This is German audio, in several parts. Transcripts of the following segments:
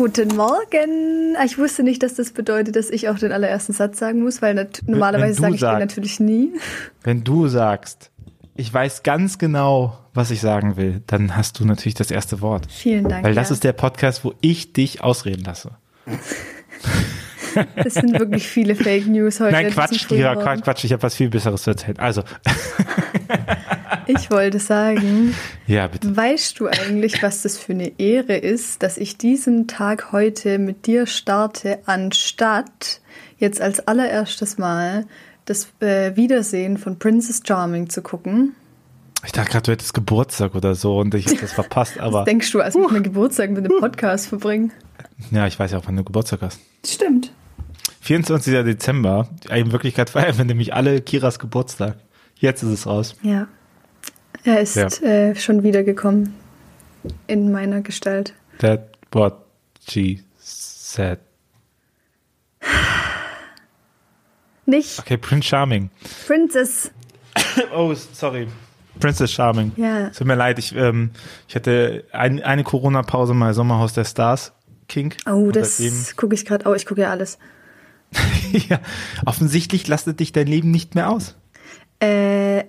Guten Morgen. Ah, Ich wusste nicht, dass das bedeutet, dass ich auch den allerersten Satz sagen muss, weil normalerweise sage ich den sagst. natürlich nie. Wenn du sagst, ich weiß ganz genau, was ich sagen will, dann hast du natürlich das erste Wort. Vielen Dank. Weil das ja. ist der Podcast, wo ich dich ausreden lasse. das sind wirklich viele Fake News heute. Nein, in Quatsch, Kira. Quatsch, Quatsch, ich habe was viel Besseres zu erzählen. Also, Ich wollte sagen, ja, bitte. weißt du eigentlich, was das für eine Ehre ist, dass ich diesen Tag heute mit dir starte, anstatt jetzt als allererstes Mal das äh, Wiedersehen von Princess Charming zu gucken? Ich dachte gerade, du hättest Geburtstag oder so und ich habe das verpasst, aber Was denkst du, als ich meinen Geburtstag mit dem Podcast verbringen? ja, ich weiß ja auch, wann du Geburtstag hast. Stimmt. 24. Dezember, in Wirklichkeit feiern wir nämlich alle Kiras Geburtstag. Jetzt ist es raus. Ja. Er ist Ja. äh, schon wiedergekommen in meiner Gestalt. That what she said. Nicht Okay, Prince Charming. Princess. Oh, sorry. Princess Charming. Ja. Tut mir leid, ich, ähm, ich hatte ein, eine Corona-Pause mal Sommerhaus der Stars King. Oh, das gucke ich gerade. Oh, ich gucke ja alles. ja, offensichtlich lastet dich dein Leben nicht mehr aus. Äh,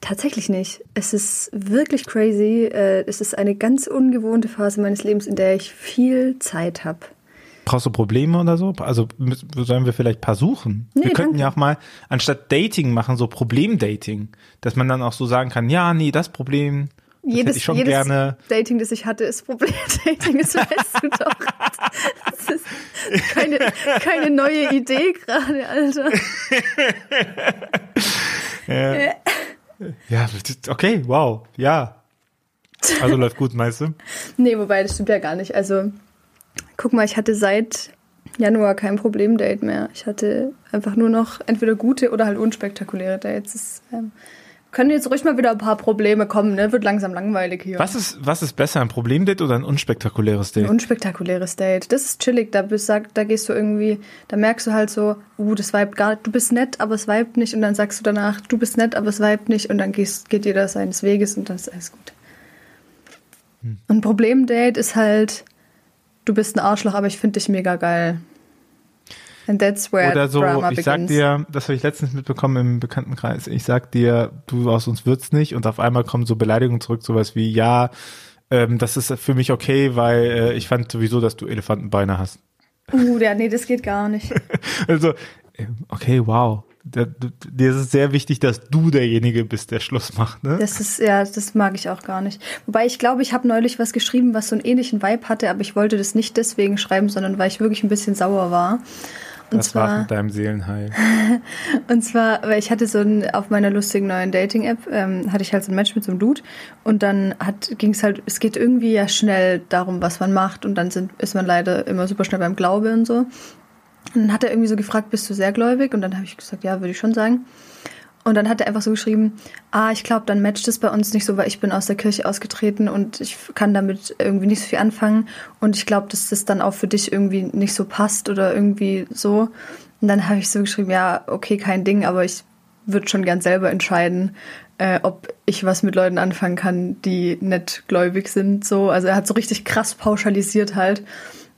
tatsächlich nicht. Es ist wirklich crazy. Äh, es ist eine ganz ungewohnte Phase meines Lebens, in der ich viel Zeit habe. Brauchst du Probleme oder so? Also sollen wir vielleicht ein paar suchen? Nee, wir könnten danke. ja auch mal anstatt Dating machen, so Problemdating. Dass man dann auch so sagen kann, ja, nee, das Problem, das ich schon jedes gerne. Dating, das ich hatte, ist Problem-Dating. Das weißt du doch. Das ist keine, keine neue Idee gerade, Alter. Ja, okay, wow, ja. Also läuft gut, meinst du? Nee, wobei, das stimmt ja gar nicht. Also, guck mal, ich hatte seit Januar kein Problem-Date mehr. Ich hatte einfach nur noch entweder gute oder halt unspektakuläre Dates. Es, ähm, können jetzt ruhig mal wieder ein paar Probleme kommen, ne? Wird langsam langweilig hier. Was ist, was ist besser, ein Problemdate oder ein unspektakuläres Ein Date? unspektakuläres Date. Das ist chillig. Da, bist, sag- da gehst du irgendwie, da merkst du halt so, uh, das vibet gar Du bist nett, aber es vibet nicht. Und dann sagst du danach, du bist nett, aber es vibet nicht. Und dann gehst, geht jeder seines Weges und dann ist alles gut. Hm. Ein Problemdate ist halt, du bist ein Arschloch, aber ich finde dich mega geil. And that's where Oder so, drama ich sag begins. dir, das habe ich letztens mitbekommen im Bekanntenkreis, ich sag dir, du aus uns wird's nicht und auf einmal kommen so Beleidigungen zurück, sowas wie, ja, ähm, das ist für mich okay, weil äh, ich fand sowieso, dass du Elefantenbeine hast. Uh, ja, nee, das geht gar nicht. Also, äh, okay, wow. Dir ist es sehr wichtig, dass du derjenige bist, der Schluss macht, ne? Das ist, ja, das mag ich auch gar nicht. Wobei ich glaube, ich habe neulich was geschrieben, was so einen ähnlichen Vibe hatte, aber ich wollte das nicht deswegen schreiben, sondern weil ich wirklich ein bisschen sauer war. Und war's zwar, mit deinem Seelenheil. und zwar, weil ich hatte so ein, auf meiner lustigen neuen Dating-App, ähm, hatte ich halt so ein Match mit so einem Dude und dann ging es halt, es geht irgendwie ja schnell darum, was man macht und dann sind, ist man leider immer super schnell beim Glaube und so. Und dann hat er irgendwie so gefragt, bist du sehr gläubig? Und dann habe ich gesagt, ja, würde ich schon sagen. Und dann hat er einfach so geschrieben, ah, ich glaube, dann matcht es bei uns nicht so, weil ich bin aus der Kirche ausgetreten und ich kann damit irgendwie nicht so viel anfangen. Und ich glaube, dass das dann auch für dich irgendwie nicht so passt oder irgendwie so. Und dann habe ich so geschrieben, ja, okay, kein Ding, aber ich würde schon gern selber entscheiden, äh, ob ich was mit Leuten anfangen kann, die nicht gläubig sind. So, also er hat so richtig krass pauschalisiert halt.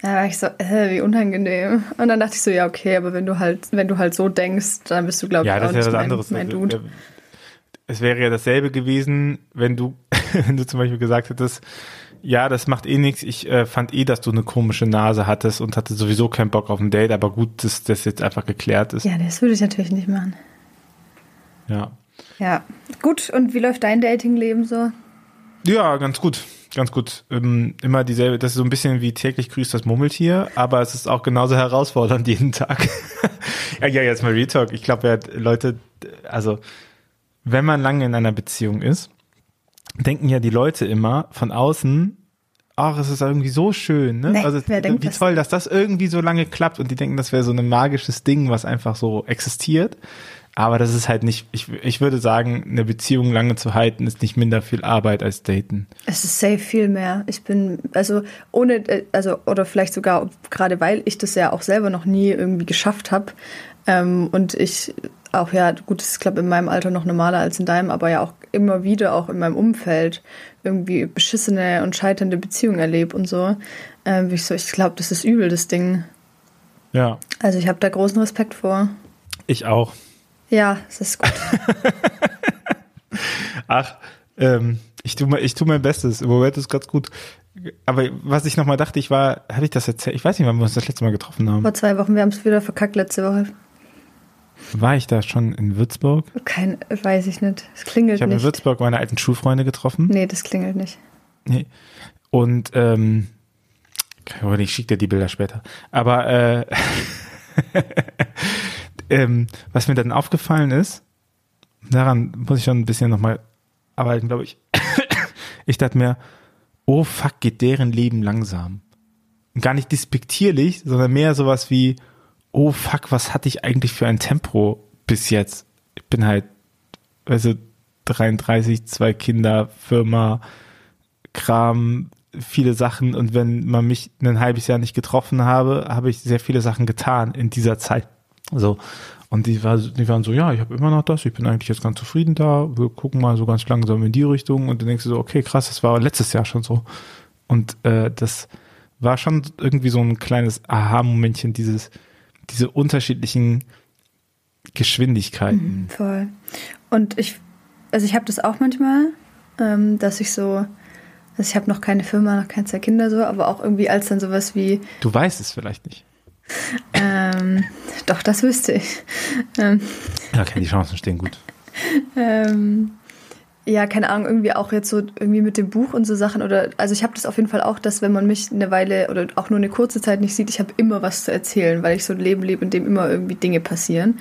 Da war ich so, äh, wie unangenehm. Und dann dachte ich so, ja, okay, aber wenn du halt, wenn du halt so denkst, dann bist du, glaube ich, Ja, auch das nicht wäre was mein, anderes. mein Dude. Es wäre ja dasselbe gewesen, wenn du, wenn du zum Beispiel gesagt hättest, ja, das macht eh nichts. Ich äh, fand eh, dass du eine komische Nase hattest und hatte sowieso keinen Bock auf ein Date, aber gut, dass das jetzt einfach geklärt ist. Ja, das würde ich natürlich nicht machen. Ja. Ja. Gut, und wie läuft dein Datingleben so? Ja, ganz gut. Ganz gut. Ähm, immer dieselbe, das ist so ein bisschen wie täglich grüßt das Murmeltier, aber es ist auch genauso herausfordernd jeden Tag. ja, ja, jetzt mal Retalk. Ich glaube, Leute, also wenn man lange in einer Beziehung ist, denken ja die Leute immer von außen, ach, es ist irgendwie so schön, ne? Nee, also denkt wie toll, dass das irgendwie so lange klappt und die denken, das wäre so ein magisches Ding, was einfach so existiert. Aber das ist halt nicht, ich, ich würde sagen, eine Beziehung lange zu halten, ist nicht minder viel Arbeit als daten. Es ist safe viel mehr. Ich bin, also ohne, äh, also, oder vielleicht sogar gerade weil ich das ja auch selber noch nie irgendwie geschafft habe. Ähm, und ich auch, ja, gut, das ist, glaube in meinem Alter noch normaler als in deinem, aber ja auch immer wieder, auch in meinem Umfeld, irgendwie beschissene und scheiternde Beziehungen erlebe und so. Ähm, ich so, ich glaube, das ist übel, das Ding. Ja. Also ich habe da großen Respekt vor. Ich auch. Ja, es ist gut. Ach, ähm, ich tue ich tu mein Bestes. Im Moment ist ganz gut. Aber was ich nochmal dachte, ich war, habe ich das erzählt? Ich weiß nicht, wann wir uns das letzte Mal getroffen haben. Vor zwei Wochen, wir haben es wieder verkackt letzte Woche. War ich da schon in Würzburg? Kein, weiß ich nicht. Es klingelt ich nicht. Ich habe in Würzburg meine alten Schulfreunde getroffen. Nee, das klingelt nicht. Nee. Und ähm, ich schicke dir die Bilder später. Aber äh, ähm, was mir dann aufgefallen ist, daran muss ich schon ein bisschen nochmal arbeiten, glaube ich. ich dachte mir, oh fuck, geht deren Leben langsam. Gar nicht despektierlich, sondern mehr sowas wie, oh fuck, was hatte ich eigentlich für ein Tempo bis jetzt? Ich bin halt, also 33, zwei Kinder, Firma, Kram, viele Sachen und wenn man mich ein halbes Jahr nicht getroffen habe, habe ich sehr viele Sachen getan in dieser Zeit. So. Und die, war, die waren so, ja, ich habe immer noch das, ich bin eigentlich jetzt ganz zufrieden da, wir gucken mal so ganz langsam in die Richtung und dann denkst du so, okay, krass, das war letztes Jahr schon so. Und äh, das war schon irgendwie so ein kleines Aha-Momentchen, dieses, diese unterschiedlichen Geschwindigkeiten. Mhm, voll. Und ich, also ich habe das auch manchmal, ähm, dass ich so, also ich habe noch keine Firma, noch keine zwei Kinder so, aber auch irgendwie als dann sowas wie. Du weißt es vielleicht nicht. Ähm, doch, das wüsste ich. Ähm, okay, die Chancen stehen gut. ähm, ja, keine Ahnung, irgendwie auch jetzt so irgendwie mit dem Buch und so Sachen oder also ich habe das auf jeden Fall auch, dass wenn man mich eine Weile oder auch nur eine kurze Zeit nicht sieht, ich habe immer was zu erzählen, weil ich so ein Leben lebe, in dem immer irgendwie Dinge passieren.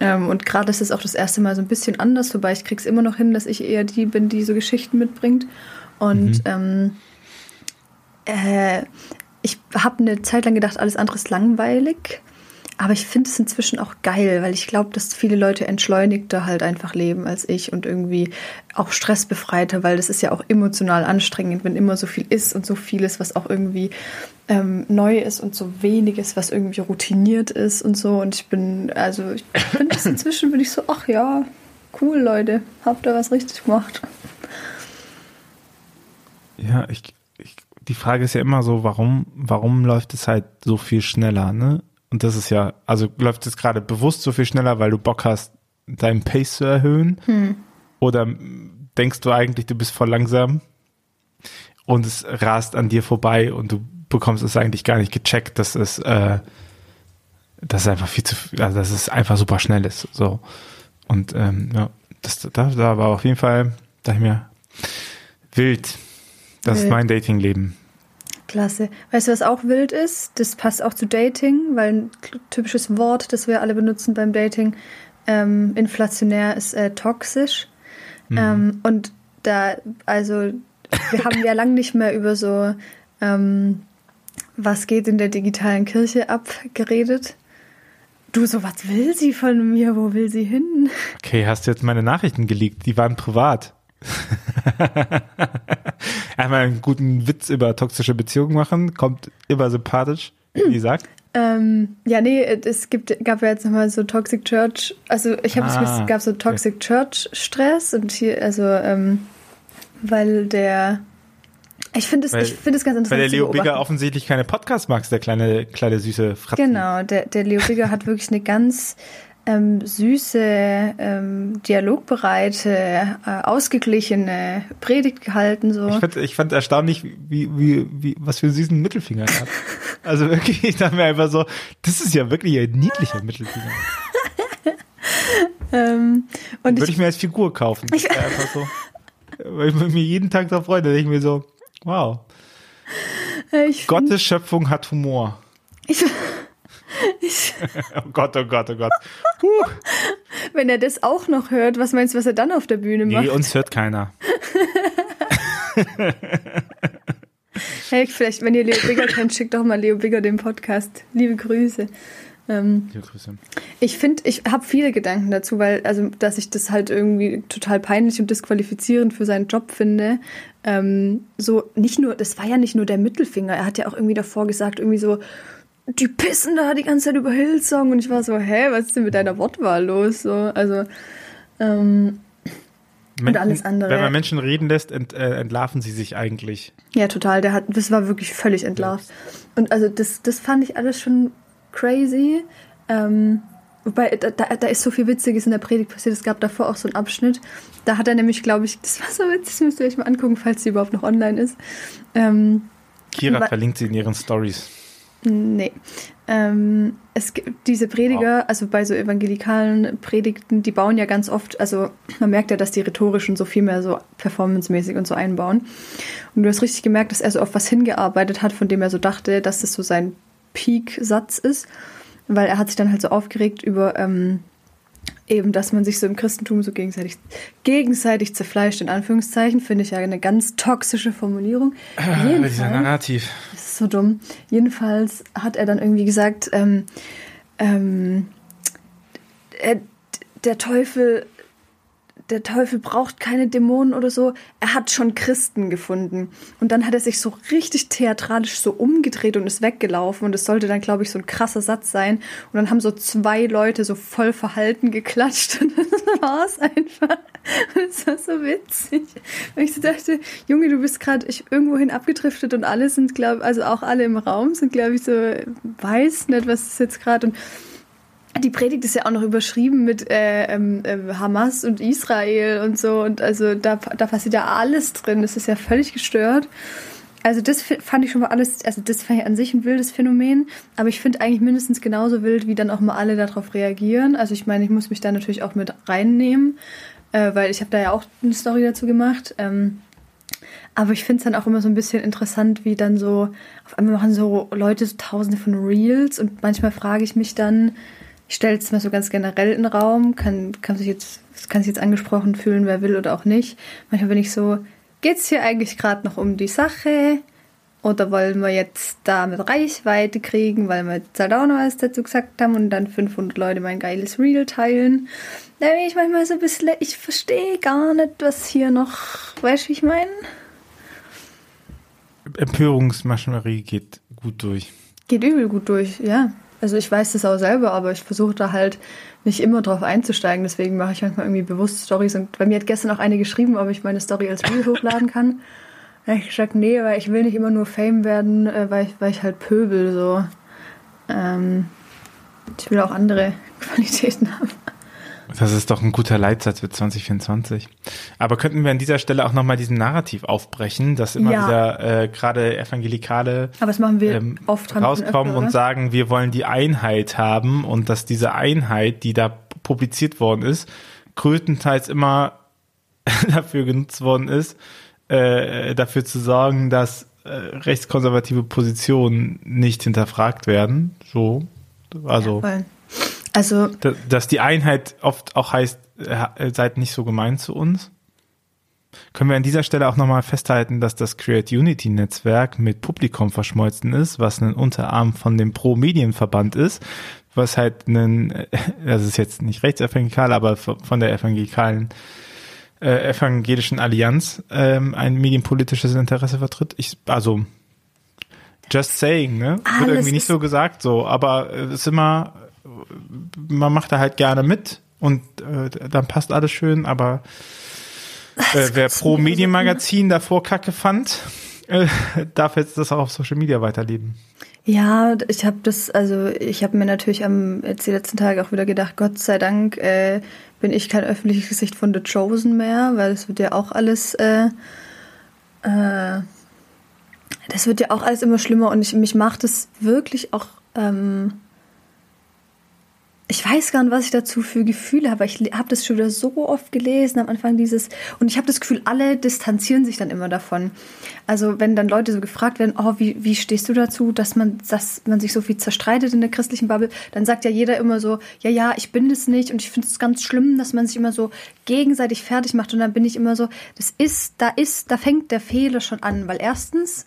Ähm, und gerade ist es auch das erste Mal so ein bisschen anders, wobei ich krieg's immer noch hin, dass ich eher die bin, die so Geschichten mitbringt. Und mhm. ähm, äh, ich habe eine Zeit lang gedacht, alles andere ist langweilig. Aber ich finde es inzwischen auch geil, weil ich glaube, dass viele Leute entschleunigter halt einfach leben als ich und irgendwie auch stressbefreiter, weil das ist ja auch emotional anstrengend, wenn immer so viel ist und so vieles, was auch irgendwie ähm, neu ist und so weniges, was irgendwie routiniert ist und so. Und ich bin, also ich finde es inzwischen, bin ich so, ach ja, cool, Leute, habt ihr was richtig gemacht. Ja, ich, die Frage ist ja immer so, warum, warum läuft es halt so viel schneller, ne? Und das ist ja, also läuft es gerade bewusst so viel schneller, weil du Bock hast, deinen Pace zu erhöhen? Hm. Oder denkst du eigentlich, du bist voll langsam und es rast an dir vorbei und du bekommst es eigentlich gar nicht gecheckt, dass es, äh, dass es einfach viel zu, also dass es einfach super schnell ist. So. Und ähm, ja, das da, da war auf jeden Fall, da ich mir, wild. Das wild. ist mein Datingleben. Klasse. Weißt du, was auch wild ist? Das passt auch zu Dating, weil ein typisches Wort, das wir alle benutzen beim Dating, ähm, inflationär ist äh, toxisch. Mhm. Ähm, und da, also, wir haben ja lange nicht mehr über so, ähm, was geht in der digitalen Kirche ab, geredet. Du, so was will sie von mir? Wo will sie hin? Okay, hast du jetzt meine Nachrichten geleakt? Die waren privat. Einmal einen guten Witz über toxische Beziehungen machen, kommt immer sympathisch, wie gesagt. Ähm, ja, nee, es gibt, gab ja jetzt nochmal so Toxic Church, also ich habe ah, es gab so Toxic okay. Church Stress und hier, also, ähm, weil der, ich finde es, ich finde es ganz interessant. Weil der Leo Bigger offensichtlich keine Podcasts mag, der kleine, kleine süße Fratzen. Genau, der, der Leo Bigger hat wirklich eine ganz ähm, süße, ähm, dialogbereite, äh, ausgeglichene Predigt gehalten. So. Ich, fand, ich fand erstaunlich, wie, wie, wie, was für einen süßen Mittelfinger er hat. also wirklich, ich dachte mir einfach so, das ist ja wirklich ein niedlicher Mittelfinger. ähm, und Würde ich, ich, mir als Figur kaufen. Ich, einfach so. Weil ich mir jeden Tag da freue, da denke ich mir so, wow. Gottes Schöpfung hat Humor. Ich, oh Gott, oh Gott, oh Gott. Puh. Wenn er das auch noch hört, was meinst du, was er dann auf der Bühne macht? Nee, uns hört keiner. hey, vielleicht, wenn ihr Leo Bigger kennt, schickt doch mal Leo Bigger den Podcast. Liebe Grüße. Ähm, ich finde, ich habe viele Gedanken dazu, weil, also, dass ich das halt irgendwie total peinlich und disqualifizierend für seinen Job finde. Ähm, so, nicht nur, das war ja nicht nur der Mittelfinger, er hat ja auch irgendwie davor gesagt, irgendwie so, die pissen da die ganze Zeit über Hillsong und ich war so, hä, was ist denn mit deiner Wortwahl los? So, also, ähm, Menschen, und alles andere. Wenn man Menschen reden lässt, ent, äh, entlarven sie sich eigentlich. Ja, total. Der hat, das war wirklich völlig entlarvt. Und also das, das fand ich alles schon crazy. Ähm, wobei, da, da ist so viel Witziges in der Predigt passiert. Es gab davor auch so einen Abschnitt. Da hat er nämlich, glaube ich, das war so witzig, das müsst ihr euch mal angucken, falls sie überhaupt noch online ist. Ähm, Kira verlinkt sie in ihren Stories. Nee. Ähm, es gibt diese Prediger, wow. also bei so evangelikalen Predigten, die bauen ja ganz oft, also man merkt ja, dass die rhetorischen so viel mehr so performancemäßig und so einbauen. Und du hast richtig gemerkt, dass er so auf was hingearbeitet hat, von dem er so dachte, dass das so sein Peak-Satz ist, weil er hat sich dann halt so aufgeregt über ähm, eben, dass man sich so im Christentum so gegenseitig, gegenseitig zerfleischt, in Anführungszeichen, finde ich ja eine ganz toxische Formulierung. Äh, dieser Narrativ so dumm. Jedenfalls hat er dann irgendwie gesagt, ähm, ähm, er, der Teufel der Teufel braucht keine Dämonen oder so. Er hat schon Christen gefunden. Und dann hat er sich so richtig theatralisch so umgedreht und ist weggelaufen. Und es sollte dann, glaube ich, so ein krasser Satz sein. Und dann haben so zwei Leute so voll verhalten geklatscht. Und das war's einfach. Und es war so witzig. Und ich so dachte, Junge, du bist gerade irgendwohin abgedriftet und alle sind, glaube also auch alle im Raum sind, glaube ich, so, weiß nicht, was ist jetzt gerade. Und die Predigt ist ja auch noch überschrieben mit äh, äh, Hamas und Israel und so. Und also da, da passiert ja alles drin. Das ist ja völlig gestört. Also das fand ich schon mal alles, also das fand ich an sich ein wildes Phänomen, aber ich finde eigentlich mindestens genauso wild, wie dann auch mal alle darauf reagieren. Also ich meine, ich muss mich da natürlich auch mit reinnehmen, äh, weil ich habe da ja auch eine Story dazu gemacht. Ähm, aber ich finde es dann auch immer so ein bisschen interessant, wie dann so, auf einmal machen so Leute so tausende von Reels und manchmal frage ich mich dann, ich stelle es mal so ganz generell in den Raum, kann, kann sich jetzt, kann sich jetzt angesprochen fühlen, wer will oder auch nicht. Manchmal bin ich so, geht es hier eigentlich gerade noch um die Sache? Oder wollen wir jetzt damit Reichweite kriegen, weil wir jetzt halt auch noch was dazu gesagt haben und dann 500 Leute mein geiles Reel teilen? Da bin ich manchmal so ein bisschen, ich verstehe gar nicht, was hier noch, weißt du, wie ich meine? Empörungsmaschinerie geht gut durch. Geht übel gut durch, ja. Also ich weiß das auch selber, aber ich versuche da halt nicht immer drauf einzusteigen. Deswegen mache ich manchmal irgendwie bewusst Stories. Und bei mir hat gestern auch eine geschrieben, ob ich meine Story als Reel hochladen kann. Da habe ich gesagt, nee, weil ich will nicht immer nur Fame werden, äh, weil ich, weil ich halt pöbel so. Ähm, ich will auch andere Qualitäten haben. Das ist doch ein guter Leitsatz für 2024. Aber könnten wir an dieser Stelle auch nochmal diesen Narrativ aufbrechen, dass immer ja. wieder äh, gerade Evangelikale Aber das machen wir ähm, oft rauskommen öfter, und sagen, wir wollen die Einheit haben und dass diese Einheit, die da publiziert worden ist, größtenteils immer dafür genutzt worden ist, äh, dafür zu sorgen, dass äh, rechtskonservative Positionen nicht hinterfragt werden. So, also. Ja, also, dass die Einheit oft auch heißt, äh, seid nicht so gemein zu uns. Können wir an dieser Stelle auch nochmal festhalten, dass das Create Unity Netzwerk mit Publikum verschmolzen ist, was ein Unterarm von dem Pro Medienverband ist, was halt ein, äh, das ist jetzt nicht rechtsevangelikal, aber von der evangelikalen äh, evangelischen Allianz ähm, ein medienpolitisches Interesse vertritt. Ich, also just saying, ne? Wird irgendwie nicht so gesagt, so, aber es ist immer man macht da halt gerne mit und äh, dann passt alles schön, aber äh, wer pro Medienmagazin davor Kacke fand, äh, darf jetzt das auch auf Social Media weiterleben. Ja, ich habe das, also ich habe mir natürlich am jetzt die letzten Tage auch wieder gedacht, Gott sei Dank äh, bin ich kein öffentliches Gesicht von The Chosen mehr, weil es wird ja auch alles, äh, äh, das wird ja auch alles immer schlimmer und ich, mich macht es wirklich auch ähm, ich weiß gar nicht, was ich dazu für Gefühle habe. Ich habe das schon wieder so oft gelesen am Anfang dieses und ich habe das Gefühl, alle distanzieren sich dann immer davon. Also wenn dann Leute so gefragt werden, oh, wie, wie stehst du dazu, dass man, dass man sich so viel zerstreitet in der christlichen Bubble, dann sagt ja jeder immer so, ja, ja, ich bin das nicht und ich finde es ganz schlimm, dass man sich immer so gegenseitig fertig macht und dann bin ich immer so, das ist, da ist, da fängt der Fehler schon an, weil erstens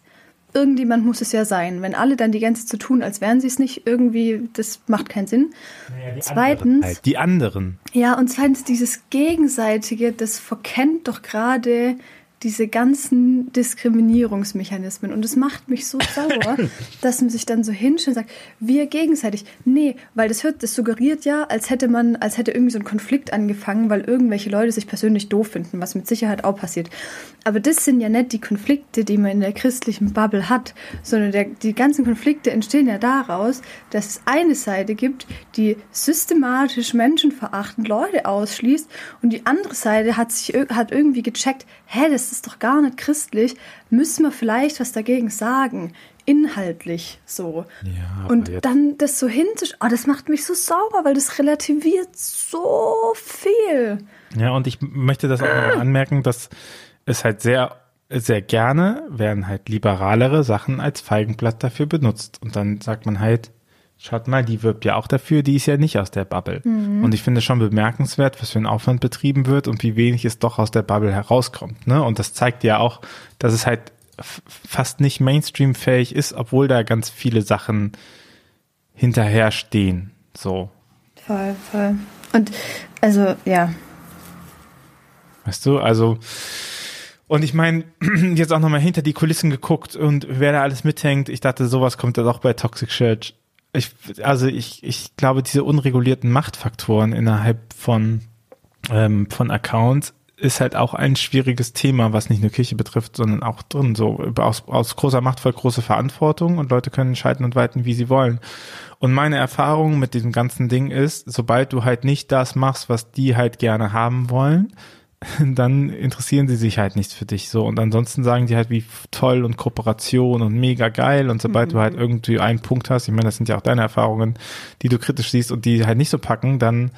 irgendjemand muss es ja sein. Wenn alle dann die ganze zu tun, als wären sie es nicht, irgendwie, das macht keinen Sinn. Naja, die Zweitens, anderen halt. die anderen. ja, und zweitens dieses Gegenseitige, das verkennt doch gerade diese ganzen Diskriminierungsmechanismen. Und es macht mich so sauer, dass man sich dann so hinstellt und sagt, wir gegenseitig. Nee, weil das hört, das suggeriert ja, als hätte man, als hätte irgendwie so ein Konflikt angefangen, weil irgendwelche Leute sich persönlich doof finden, was mit Sicherheit auch passiert. Aber das sind ja nicht die Konflikte, die man in der christlichen Bubble hat, sondern der, die ganzen Konflikte entstehen ja daraus, dass es eine Seite gibt, die systematisch menschenverachtend Leute ausschließt und die andere Seite hat sich hat irgendwie gecheckt, hä, das ist doch gar nicht christlich, müssen wir vielleicht was dagegen sagen, inhaltlich so. Ja, und jetzt- dann das so hinzusch, oh, das macht mich so sauer, weil das relativiert so viel. Ja, und ich möchte das auch noch anmerken, dass es halt sehr, sehr gerne werden halt liberalere Sachen als Feigenblatt dafür benutzt. Und dann sagt man halt, schaut mal, die wirbt ja auch dafür, die ist ja nicht aus der Bubble. Und ich finde es schon bemerkenswert, was für ein Aufwand betrieben wird und wie wenig es doch aus der Bubble herauskommt. Ne? Und das zeigt ja auch, dass es halt fast nicht Mainstream-fähig ist, obwohl da ganz viele Sachen hinterher stehen. So. Voll, voll. Und also, ja, Weißt du, also, und ich meine, jetzt auch nochmal hinter die Kulissen geguckt und wer da alles mithängt, ich dachte, sowas kommt da doch bei Toxic Church. Ich, also ich, ich glaube, diese unregulierten Machtfaktoren innerhalb von, ähm, von Accounts ist halt auch ein schwieriges Thema, was nicht nur Kirche betrifft, sondern auch drin. So aus, aus großer Macht folgt große Verantwortung und Leute können schalten und walten, wie sie wollen. Und meine Erfahrung mit diesem ganzen Ding ist, sobald du halt nicht das machst, was die halt gerne haben wollen, dann interessieren sie sich halt nicht für dich so. Und ansonsten sagen die halt, wie toll und Kooperation und mega geil. Und sobald du halt irgendwie einen Punkt hast, ich meine, das sind ja auch deine Erfahrungen, die du kritisch siehst und die halt nicht so packen, dann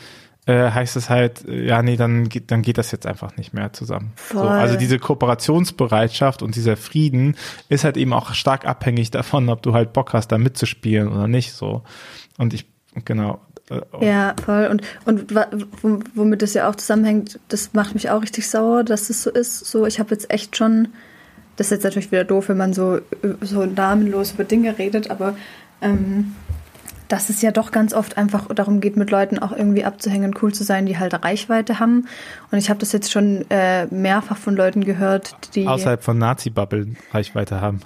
äh, heißt es halt, äh, ja, nee, dann geht, dann geht das jetzt einfach nicht mehr zusammen. So, also diese Kooperationsbereitschaft und dieser Frieden ist halt eben auch stark abhängig davon, ob du halt Bock hast, da mitzuspielen oder nicht. So. Und ich, genau. Äh, Ja, voll. Und, und womit das ja auch zusammenhängt, das macht mich auch richtig sauer, dass es so ist. So, ich habe jetzt echt schon, das ist jetzt natürlich wieder doof, wenn man so, so namenlos über Dinge redet, aber ähm, dass es ja doch ganz oft einfach darum geht, mit Leuten auch irgendwie abzuhängen und cool zu sein, die halt Reichweite haben. Und ich habe das jetzt schon äh, mehrfach von Leuten gehört, die. außerhalb von Nazi-Bubbeln Reichweite haben.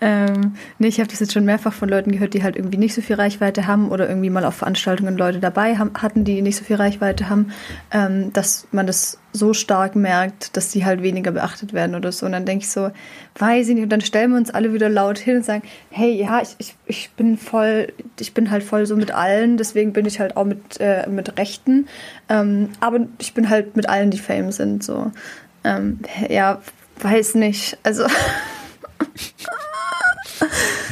Ähm, nee, ich habe das jetzt schon mehrfach von Leuten gehört, die halt irgendwie nicht so viel Reichweite haben oder irgendwie mal auf Veranstaltungen Leute dabei haben, hatten, die nicht so viel Reichweite haben, ähm, dass man das so stark merkt, dass die halt weniger beachtet werden oder so. Und dann denke ich so, weiß ich nicht. Und dann stellen wir uns alle wieder laut hin und sagen, hey, ja, ich, ich, ich bin voll, ich bin halt voll so mit allen, deswegen bin ich halt auch mit, äh, mit Rechten. Ähm, aber ich bin halt mit allen, die Fame sind, so. Ähm, ja, weiß nicht. Also.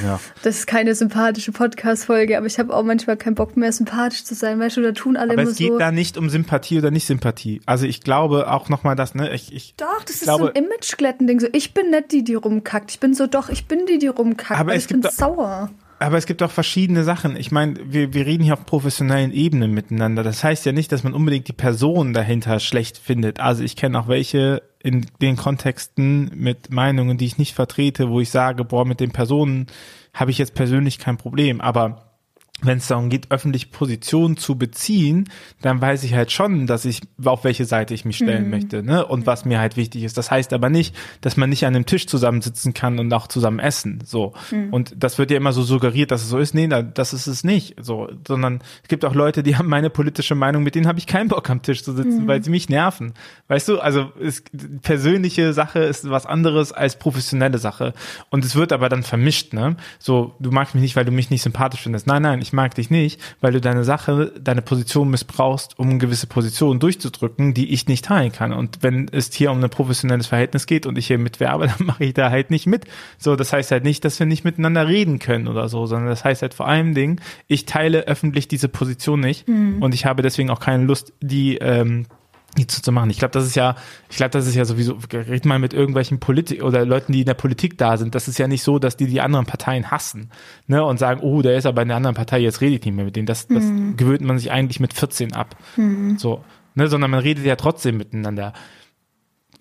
Ja. Das ist keine sympathische Podcast-Folge, aber ich habe auch manchmal keinen Bock mehr, sympathisch zu sein, weißt du, da tun alle Aber immer es geht so. da nicht um Sympathie oder nicht Sympathie. Also ich glaube auch nochmal, dass, ne, ich, ich Doch, das ist glaube, so ein Image-Glätten-Ding. So, ich bin nicht die, die rumkackt. Ich bin so, doch, ich bin die, die rumkackt. Aber es ich bin gibt doch- sauer. Aber es gibt auch verschiedene Sachen. Ich meine, wir, wir reden hier auf professionellen Ebenen miteinander. Das heißt ja nicht, dass man unbedingt die Person dahinter schlecht findet. Also ich kenne auch welche in den Kontexten mit Meinungen, die ich nicht vertrete, wo ich sage, boah, mit den Personen habe ich jetzt persönlich kein Problem. Aber wenn es darum geht, öffentliche Positionen zu beziehen, dann weiß ich halt schon, dass ich auf welche Seite ich mich stellen möchte, ne? Und was mir halt wichtig ist. Das heißt aber nicht, dass man nicht an einem Tisch zusammensitzen kann und auch zusammen essen, so. Und das wird ja immer so suggeriert, dass es so ist. Nee, da- das ist es nicht, so. Sondern es gibt auch Leute, die haben meine politische Meinung, mit denen habe ich keinen Bock am Tisch zu sitzen, weil sie mich nerven. Weißt du? Also es, persönliche Sache ist was anderes als professionelle Sache. Und es wird aber dann vermischt, ne? So, du magst mich nicht, weil du mich nicht sympathisch findest. Nein, nein, ich mag dich nicht, weil du deine Sache, deine Position missbrauchst, um gewisse Positionen durchzudrücken, die ich nicht teilen kann. Und wenn es hier um ein professionelles Verhältnis geht und ich hier mitwerbe, dann mache ich da halt nicht mit. So, das heißt halt nicht, dass wir nicht miteinander reden können oder so, sondern das heißt halt vor allem Ding, ich teile öffentlich diese Position nicht und ich habe deswegen auch keine Lust, die ähm, zu machen. Ich glaube, das ist ja, ich glaube, das ist ja sowieso, red mal mit irgendwelchen Politik oder Leuten, die in der Politik da sind. Das ist ja nicht so, dass die die anderen Parteien hassen, ne, und sagen, oh, der ist aber in der anderen Partei, jetzt rede ich nicht mehr mit denen. Das, das gewöhnt man sich eigentlich mit 14 ab. So, ne, sondern man redet ja trotzdem miteinander.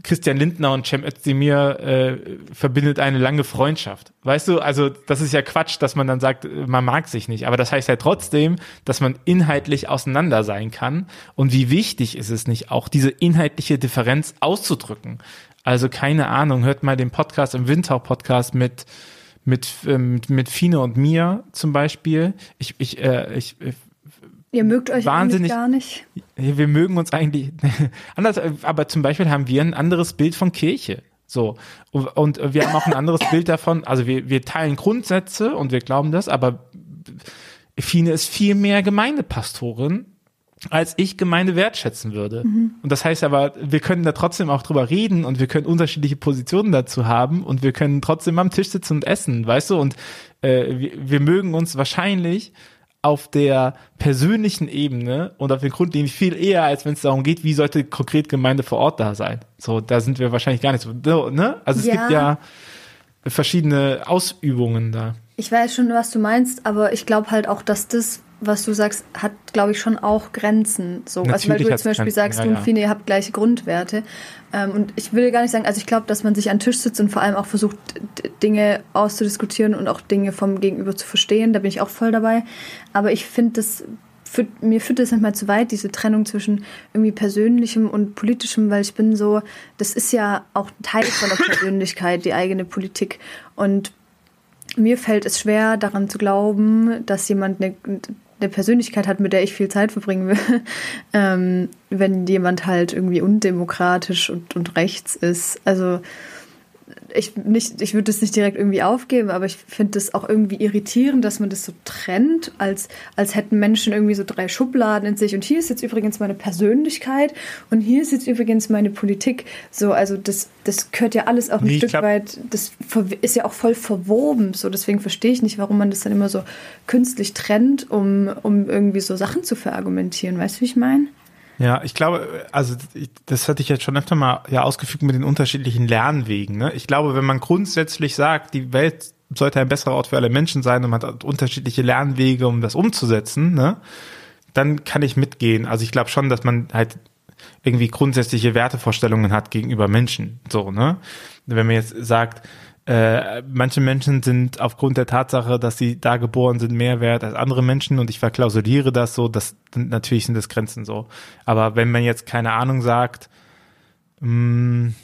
Christian Lindner und Cem Özdemir äh, verbindet eine lange Freundschaft. Weißt du, also das ist ja Quatsch, dass man dann sagt, man mag sich nicht. Aber das heißt ja trotzdem, dass man inhaltlich auseinander sein kann. Und wie wichtig ist es nicht, auch diese inhaltliche Differenz auszudrücken. Also keine Ahnung, hört mal den Podcast im Windhauch-Podcast mit mit, ähm, mit Fine und mir zum Beispiel. Ich, ich, äh, ich, Ihr mögt euch wahnsinnig gar nicht. Wir mögen uns eigentlich anders, aber zum Beispiel haben wir ein anderes Bild von Kirche. So. Und, wir haben auch ein anderes Bild davon. Also wir, wir teilen Grundsätze und wir glauben das, aber Fine ist viel mehr Gemeindepastorin, als ich Gemeinde wertschätzen würde. Mhm. Und das heißt aber, wir können da trotzdem auch drüber reden und wir können unterschiedliche Positionen dazu haben und wir können trotzdem am Tisch sitzen und essen, weißt du? Und äh, wir, wir mögen uns wahrscheinlich auf der persönlichen Ebene und auf den Grundlinien viel eher, als wenn es darum geht, wie sollte konkret Gemeinde vor Ort da sein. So, da sind wir wahrscheinlich gar nicht so, ne? Also es ja. gibt ja verschiedene Ausübungen da. Ich weiß schon, was du meinst, aber ich glaube halt auch, dass das was du sagst, hat, glaube ich, schon auch Grenzen. So, also weil du jetzt zum Beispiel Grenzen, sagst, ja, du und Fine, ihr habt gleiche Grundwerte. Ähm, und ich will gar nicht sagen, also ich glaube, dass man sich an den Tisch sitzt und vor allem auch versucht, Dinge auszudiskutieren und auch Dinge vom Gegenüber zu verstehen. Da bin ich auch voll dabei. Aber ich finde das Führt, mir führt das manchmal zu weit, diese Trennung zwischen irgendwie persönlichem und politischem, weil ich bin so, das ist ja auch Teil von der Persönlichkeit, die eigene Politik. Und mir fällt es schwer, daran zu glauben, dass jemand eine eine Persönlichkeit hat, mit der ich viel Zeit verbringen will, ähm, wenn jemand halt irgendwie undemokratisch und, und rechts ist. Also ich, nicht, ich würde das nicht direkt irgendwie aufgeben, aber ich finde das auch irgendwie irritierend, dass man das so trennt, als, als hätten Menschen irgendwie so drei Schubladen in sich. Und hier ist jetzt übrigens meine Persönlichkeit und hier ist jetzt übrigens meine Politik. So, also das, das gehört ja alles auch ein nee, Stück glaub, weit, das ist ja auch voll verwoben. So, deswegen verstehe ich nicht, warum man das dann immer so künstlich trennt, um, um irgendwie so Sachen zu verargumentieren. Weißt du, wie ich meine? Ja, ich glaube, also das hatte ich jetzt schon öfter mal ja ausgefügt mit den unterschiedlichen Lernwegen. Ne? Ich glaube, wenn man grundsätzlich sagt, die Welt sollte ein besserer Ort für alle Menschen sein und man hat unterschiedliche Lernwege, um das umzusetzen, ne? dann kann ich mitgehen. Also ich glaube schon, dass man halt irgendwie grundsätzliche Wertevorstellungen hat gegenüber Menschen. So, ne? Wenn man jetzt sagt, äh, manche Menschen sind aufgrund der Tatsache, dass sie da geboren sind, mehr wert als andere Menschen und ich verklausuliere das so, das natürlich sind das Grenzen so. Aber wenn man jetzt keine Ahnung sagt, mh, mm,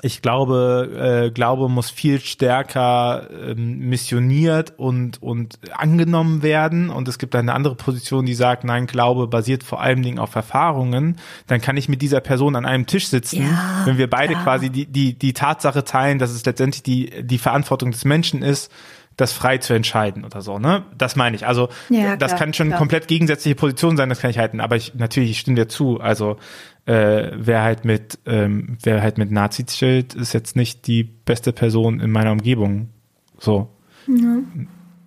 ich glaube, äh, Glaube muss viel stärker ähm, missioniert und, und angenommen werden. Und es gibt eine andere Position, die sagt, nein, Glaube basiert vor allen Dingen auf Erfahrungen. Dann kann ich mit dieser Person an einem Tisch sitzen, ja, wenn wir beide ja. quasi die, die, die Tatsache teilen, dass es letztendlich die, die Verantwortung des Menschen ist, das frei zu entscheiden oder so, ne? Das meine ich. Also ja, das klar, kann schon klar. komplett gegensätzliche Position sein, das kann ich halten. Aber ich natürlich ich stimme dir zu. Also äh, wer halt mit ähm, wer halt mit Nazi chillt, ist jetzt nicht die beste Person in meiner Umgebung. So. Ja.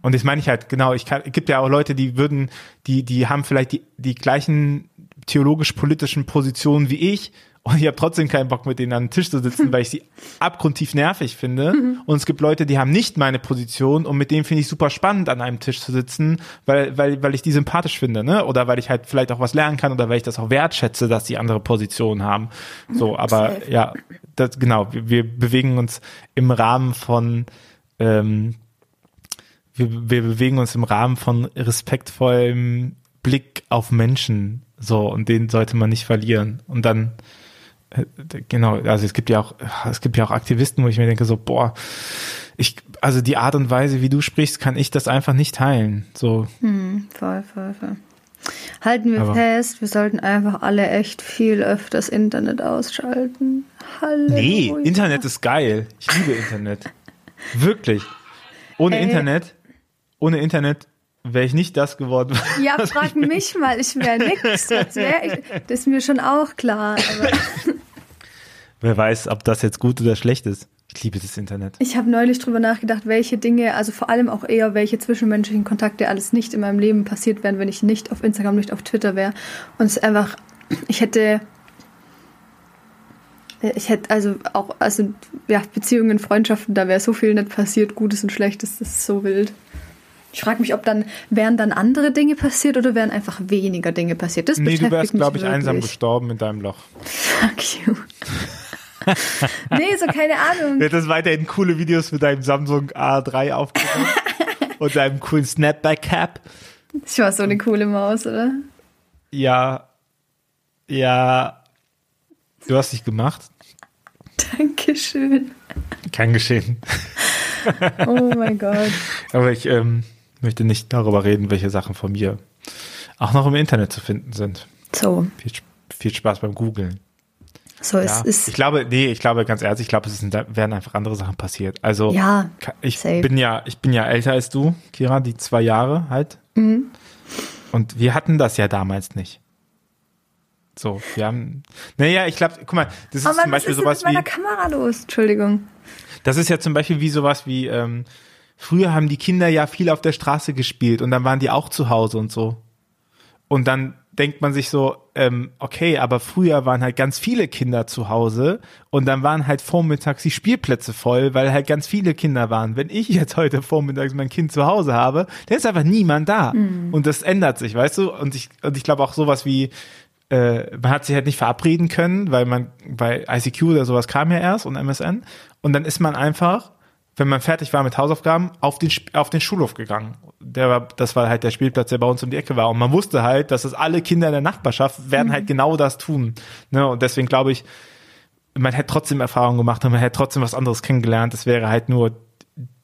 Und das meine ich halt, genau, ich kann, es gibt ja auch Leute, die würden, die, die haben vielleicht die, die gleichen theologisch-politischen Positionen wie ich und ich habe trotzdem keinen Bock, mit denen an den Tisch zu sitzen, weil ich sie abgrundtief nervig finde. Mhm. Und es gibt Leute, die haben nicht meine Position und mit denen finde ich super spannend, an einem Tisch zu sitzen, weil, weil, weil ich die sympathisch finde, ne? Oder weil ich halt vielleicht auch was lernen kann oder weil ich das auch wertschätze, dass die andere Positionen haben. So, aber ja, das, genau, wir, wir bewegen uns im Rahmen von ähm, wir, wir bewegen uns im Rahmen von respektvollem Blick auf Menschen so und den sollte man nicht verlieren und dann genau, also es gibt ja auch, es gibt ja auch Aktivisten, wo ich mir denke so, boah, ich, also die Art und Weise, wie du sprichst, kann ich das einfach nicht teilen. So. Hm, voll, voll, voll. Halten wir Aber fest, wir sollten einfach alle echt viel öfter das Internet ausschalten. Halleluja. Nee, Internet ist geil. Ich liebe Internet. Wirklich. Ohne Ey. Internet, ohne Internet wäre ich nicht das geworden. Ja, frag mich mal, ich wäre nix. Das, wär das ist mir schon auch klar. Wer weiß, ob das jetzt gut oder schlecht ist. Ich liebe das Internet. Ich habe neulich drüber nachgedacht, welche Dinge, also vor allem auch eher, welche zwischenmenschlichen Kontakte alles nicht in meinem Leben passiert wären, wenn ich nicht auf Instagram, nicht auf Twitter wäre. Und es ist einfach, ich hätte, ich hätte also auch, also ja, Beziehungen, Freundschaften, da wäre so viel nicht passiert, Gutes und Schlechtes, das ist so wild. Ich frage mich, ob dann, wären dann andere Dinge passiert oder wären einfach weniger Dinge passiert? Das nee, du wärst, glaube ich, wirklich. einsam gestorben in deinem Loch. Fuck you. Nee, so keine Ahnung. Wird das weiterhin coole Videos mit deinem Samsung A3 aufgenommen? und deinem coolen Snapback-Cap? Ich war so eine coole Maus, oder? Ja. Ja. Du hast dich gemacht. Dankeschön. Kein Geschehen. Oh mein Gott. Aber ich ähm, möchte nicht darüber reden, welche Sachen von mir auch noch im Internet zu finden sind. So. Viel, viel Spaß beim Googlen. So, es Ja. ist. Ich glaube, nee, ich glaube ganz ehrlich, ich glaube, es sind, werden einfach andere Sachen passiert. Also Ja, ich safe. bin ja, ich bin ja älter als du, Kira, die zwei Jahre halt. Mhm. Und wir hatten das ja damals nicht. So, wir haben, naja, ich glaube, guck mal, das ist Aber zum was Beispiel ist denn sowas mit meiner wie, Kamera los? Entschuldigung. das ist ja zum Beispiel wie sowas wie, ähm, früher haben die Kinder ja viel auf der Straße gespielt und dann waren die auch zu Hause und so. Und dann denkt man sich so, ähm, okay, aber früher waren halt ganz viele Kinder zu Hause und dann waren halt vormittags die Spielplätze voll, weil halt ganz viele Kinder waren. Wenn ich jetzt heute vormittags mein Kind zu Hause habe, dann ist einfach niemand da. Und das ändert sich, weißt du? Und ich, und ich glaube auch sowas wie, äh, man hat sich halt nicht verabreden können, weil man bei ICQ oder sowas kam ja erst und MSN. Und dann ist man einfach, wenn man fertig war mit Hausaufgaben, auf den, auf den Schulhof gegangen. Der war, das war halt der Spielplatz, der bei uns um die Ecke war. Und man wusste halt, dass es alle Kinder in der Nachbarschaft werden halt genau das tun. Ne? Und deswegen glaube ich, man hätte trotzdem Erfahrungen gemacht und man hätte trotzdem was anderes kennengelernt. Es wäre halt nur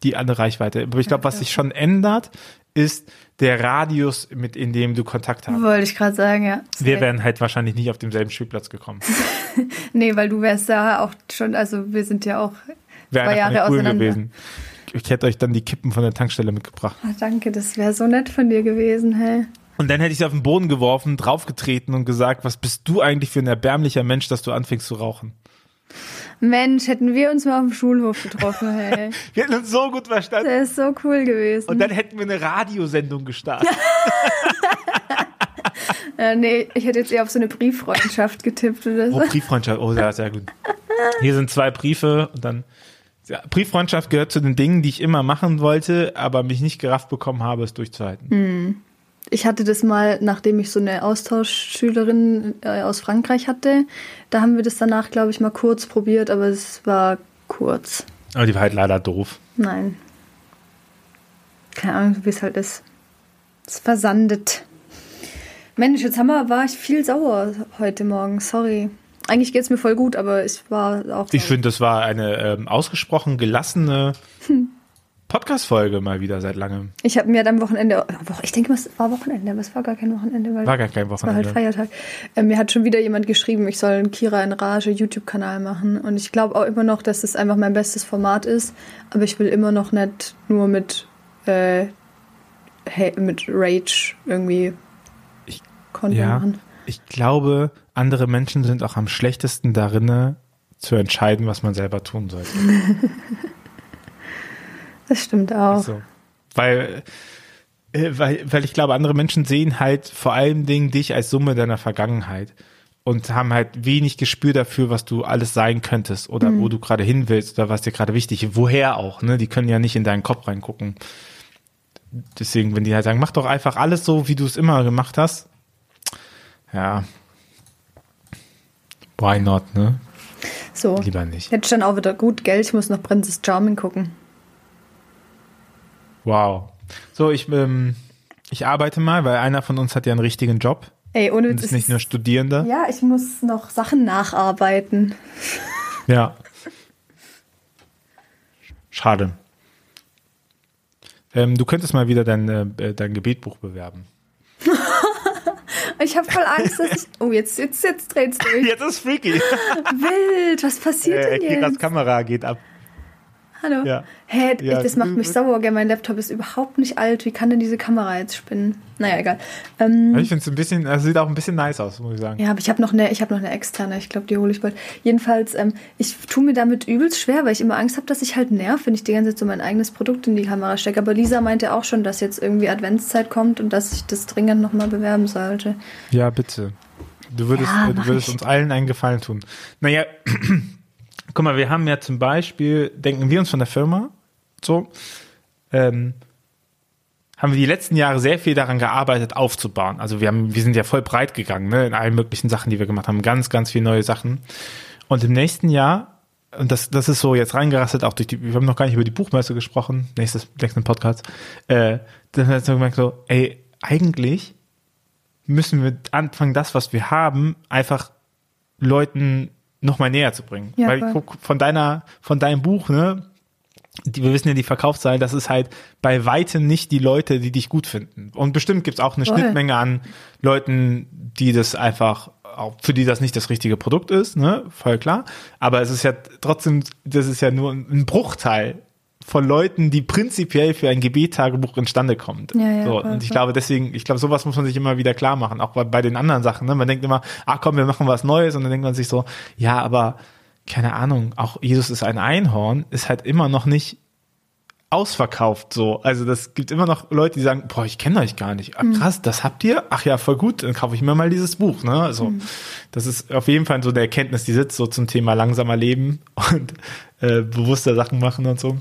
die andere Reichweite. Aber ich glaube, was sich schon ändert, ist der Radius, mit in dem du Kontakt hast. Wollte ich gerade sagen, ja. Wir wären halt wahrscheinlich nicht auf demselben Spielplatz gekommen. Nee, weil du wärst da auch schon, also wir sind ja auch zwei Jahre cool auseinander. gewesen. Ich hätte euch dann die Kippen von der Tankstelle mitgebracht. Ah, danke, das wäre so nett von dir gewesen, hey. Und dann hätte ich sie auf den Boden geworfen, draufgetreten und gesagt, was bist du eigentlich für ein erbärmlicher Mensch, dass du anfängst zu rauchen? Mensch, hätten wir uns mal auf dem Schulhof getroffen, hey. Wir hätten uns so gut verstanden. Das ist so cool gewesen. Und dann hätten wir eine Radiosendung gestartet. äh, nee, ich hätte jetzt eher auf so eine Brieffreundschaft getippt oder so. Oh, Brieffreundschaft. Oh, ja, sehr gut. Hier sind zwei Briefe und dann. Ja, Brieffreundschaft gehört zu den Dingen, die ich immer machen wollte, aber mich nicht gerafft bekommen habe, es durchzuhalten. Ich hatte das mal, nachdem ich so eine Austauschschülerin äh, aus Frankreich hatte. Da haben wir das danach, glaube ich, mal kurz probiert, aber es war kurz. Aber die war halt leider doof. Nein. Keine Ahnung, wie es halt ist. Es versandet. Mensch, jetzt haben wir, war ich viel sauer heute Morgen. Sorry. Eigentlich geht es mir voll gut, aber ich war auch. Ich finde, das war eine ähm, ausgesprochen gelassene Podcast-Folge mal wieder seit langem. Ich habe mir am Wochenende, Woche- ich denke, es war Wochenende, aber es war gar kein Wochenende, weil War gar kein es war halt Wochenende. Feiertag. Äh, mir hat schon wieder jemand geschrieben, ich soll einen Kira in Rage YouTube-Kanal machen. Und ich glaube auch immer noch, dass es einfach mein bestes Format ist. Aber ich will immer noch nicht nur mit, äh, mit Rage irgendwie Ich- Content ja. machen. Ich glaube, andere Menschen sind auch am schlechtesten darin, zu entscheiden, was man selber tun sollte. Das stimmt auch. So. Weil, äh, weil, weil ich glaube, andere Menschen sehen halt vor allen Dingen dich als Summe deiner Vergangenheit und haben halt wenig Gespür dafür, was du alles sein könntest oder wo du gerade hin willst oder was dir gerade wichtig ist. Woher auch, ne? Die können ja nicht in deinen Kopf reingucken. Deswegen, wenn die halt sagen, mach doch einfach alles so, wie du es immer gemacht hast. Ja. Why not, ne? So. Lieber nicht. Jetzt schon auch wieder gut Geld. Ich muss noch Princess Charming gucken. Wow. So, ich, ähm, ich arbeite mal, weil einer von uns hat ja einen richtigen Job. Ey, ohne Und ist nicht nur Studierender. Ja, ich muss noch Sachen nacharbeiten. Ja. Schade. Ähm, du könntest mal wieder dein, äh, dein Gebetbuch bewerben. Ich habe voll Angst, dass ich. Oh, jetzt, jetzt, jetzt dreht's durch. Jetzt ist freaky. Wild, was passiert Äh, denn jetzt? Kamera geht ab. Hallo. Ja. Hä, Ja, das macht mich sauer, gell? Mein Laptop ist überhaupt nicht alt. Wie kann denn diese Kamera jetzt spinnen? Naja, egal. Ähm, ich finde es ein bisschen, also sieht auch ein bisschen nice aus, muss ich sagen. ja, aber ich habe noch eine, ich habe noch eine externe. Ich glaube, die hole ich bald. Jedenfalls, ähm, ich tue mir damit übelst schwer, weil ich immer Angst habe, dass ich halt nerv, wenn ich die ganze Zeit so mein eigenes Produkt in die Kamera stecke. Aber Lisa meinte auch schon, dass jetzt irgendwie Adventszeit kommt und dass ich das dringend nochmal bewerben sollte. Ja, bitte. Du würdest, Ja, du würdest uns allen einen Gefallen tun. Naja, guck mal, wir haben ja zum Beispiel, denken wir uns von der Firma, so, ähm, haben wir die letzten Jahre sehr viel daran gearbeitet, aufzubauen. Also wir haben, wir sind ja voll breit gegangen, ne, in allen möglichen Sachen, die wir gemacht haben, ganz, ganz viele neue Sachen. Und im nächsten Jahr, und das, das ist so jetzt reingerasselt, auch durch die, wir haben noch gar nicht über die Buchmesse gesprochen, nächstes, nächsten Podcast, äh, dann hat so gemerkt so, ey, eigentlich müssen wir anfangen, das, was wir haben, einfach Leuten noch mal näher zu bringen. Ja, Weil ich guck von deiner, von deinem Buch, ne, die, wir wissen ja die Verkaufszahlen, das ist halt bei weitem nicht die Leute, die dich gut finden. Und bestimmt gibt's auch eine Voll. Schnittmenge an Leuten, die das einfach, auch für die das nicht das richtige Produkt ist, ne, voll klar. Aber es ist ja trotzdem, das ist ja nur ein Bruchteil von Leuten, die prinzipiell für ein GB-Tagebuch instande kommt. Ja, ja, so, voll, und ich voll. glaube, deswegen, ich glaube, sowas muss man sich immer wieder klar machen, auch bei, bei den anderen Sachen. Ne? Man denkt immer, ah komm, wir machen was Neues und dann denkt man sich so, ja, aber keine Ahnung, auch Jesus ist ein Einhorn, ist halt immer noch nicht ausverkauft so. Also das gibt immer noch Leute, die sagen, boah, ich kenne euch gar nicht. Ah, krass, das habt ihr? Ach ja, voll gut, dann kaufe ich mir mal dieses Buch. Ne? Also das ist auf jeden Fall so eine Erkenntnis, die sitzt so zum Thema langsamer Leben und äh, bewusster Sachen machen und so.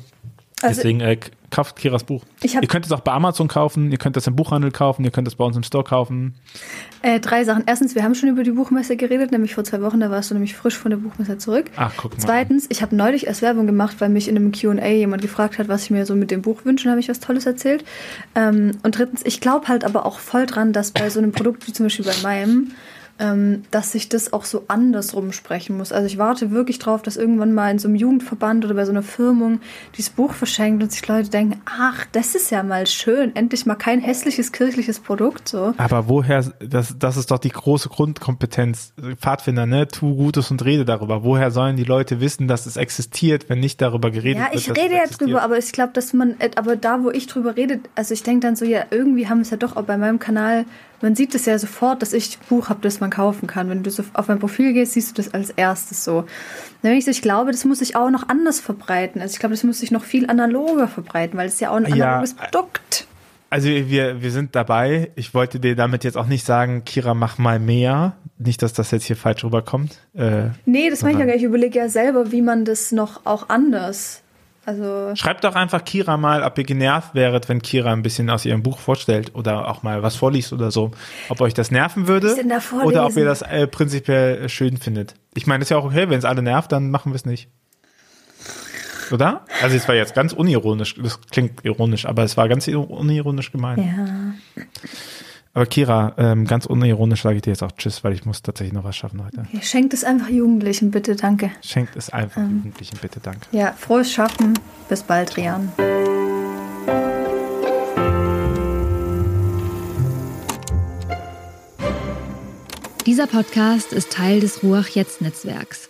Also- Deswegen äh, kauft Kiras Buch. Ich ihr könnt es auch bei Amazon kaufen, ihr könnt es im Buchhandel kaufen, ihr könnt es bei uns im Store kaufen. Äh, drei Sachen. Erstens, wir haben schon über die Buchmesse geredet, nämlich vor zwei Wochen, da warst du nämlich frisch von der Buchmesse zurück. Ach, guck mal. Zweitens, ich habe neulich erst Werbung gemacht, weil mich in einem Q&A jemand gefragt hat, was ich mir so mit dem Buch wünsche, und habe ich was Tolles erzählt. Ähm, und drittens, ich glaube halt aber auch voll dran, dass bei so einem Produkt wie zum Beispiel bei meinem, dass sich das auch so andersrum sprechen muss. Also ich warte wirklich drauf, dass irgendwann mal in so einem Jugendverband oder bei so einer Firmung dieses Buch verschenkt und sich Leute denken, ach, das ist ja mal schön, endlich mal kein hässliches kirchliches Produkt so. Aber woher, das, das ist doch die große Grundkompetenz. Pfadfinder, ne? Tu Gutes und rede darüber. Woher sollen die Leute wissen, dass es existiert, wenn nicht darüber geredet Ja, wird? ich dass rede ja drüber, aber ich glaube, dass man, äh, aber da, wo ich drüber rede, also ich denke dann so, ja, irgendwie haben es ja doch auch bei meinem Kanal, man sieht es ja sofort, dass ich ein Buch habe, das man kaufen kann. Wenn du so auf mein Profil gehst, siehst du das als erstes so. Dann ich, so, ich glaube, das muss sich auch noch anders verbreiten. Also ich glaube, das muss sich noch viel analoger verbreiten, weil es ist ja auch ein Ja, analoges Produkt. Also wir, wir sind dabei. Ich wollte dir damit jetzt auch nicht sagen, Kira, mach mal mehr. Nicht, dass das jetzt hier falsch rüberkommt. Äh, Nee, das meine ich ja gar nicht. Ich überlege ja selber, wie man das noch auch anders. Also. schreibt doch einfach Kira mal, ob ihr genervt wäret, wenn Kira ein bisschen aus ihrem Buch vorstellt oder auch mal was vorliest oder so. Ob euch das nerven würde oder ob ihr das äh, prinzipiell schön findet. Ich meine, ist ja auch okay, wenn es alle nervt, dann machen wir es nicht. Oder? Also es war jetzt ganz unironisch, das klingt ironisch, aber es war ganz unironisch gemeint. Ja. Aber Kira, ähm, ganz unironisch sage ich dir jetzt auch Tschüss, weil ich muss tatsächlich noch was schaffen heute. Ihr schenkt es einfach Jugendlichen, bitte, danke. Schenkt es einfach Ähm. Jugendlichen, bitte, danke. Ja, frohes Schaffen. Bis bald, Rian. Dieser Podcast ist Teil des Ruach Jetzt Netzwerks.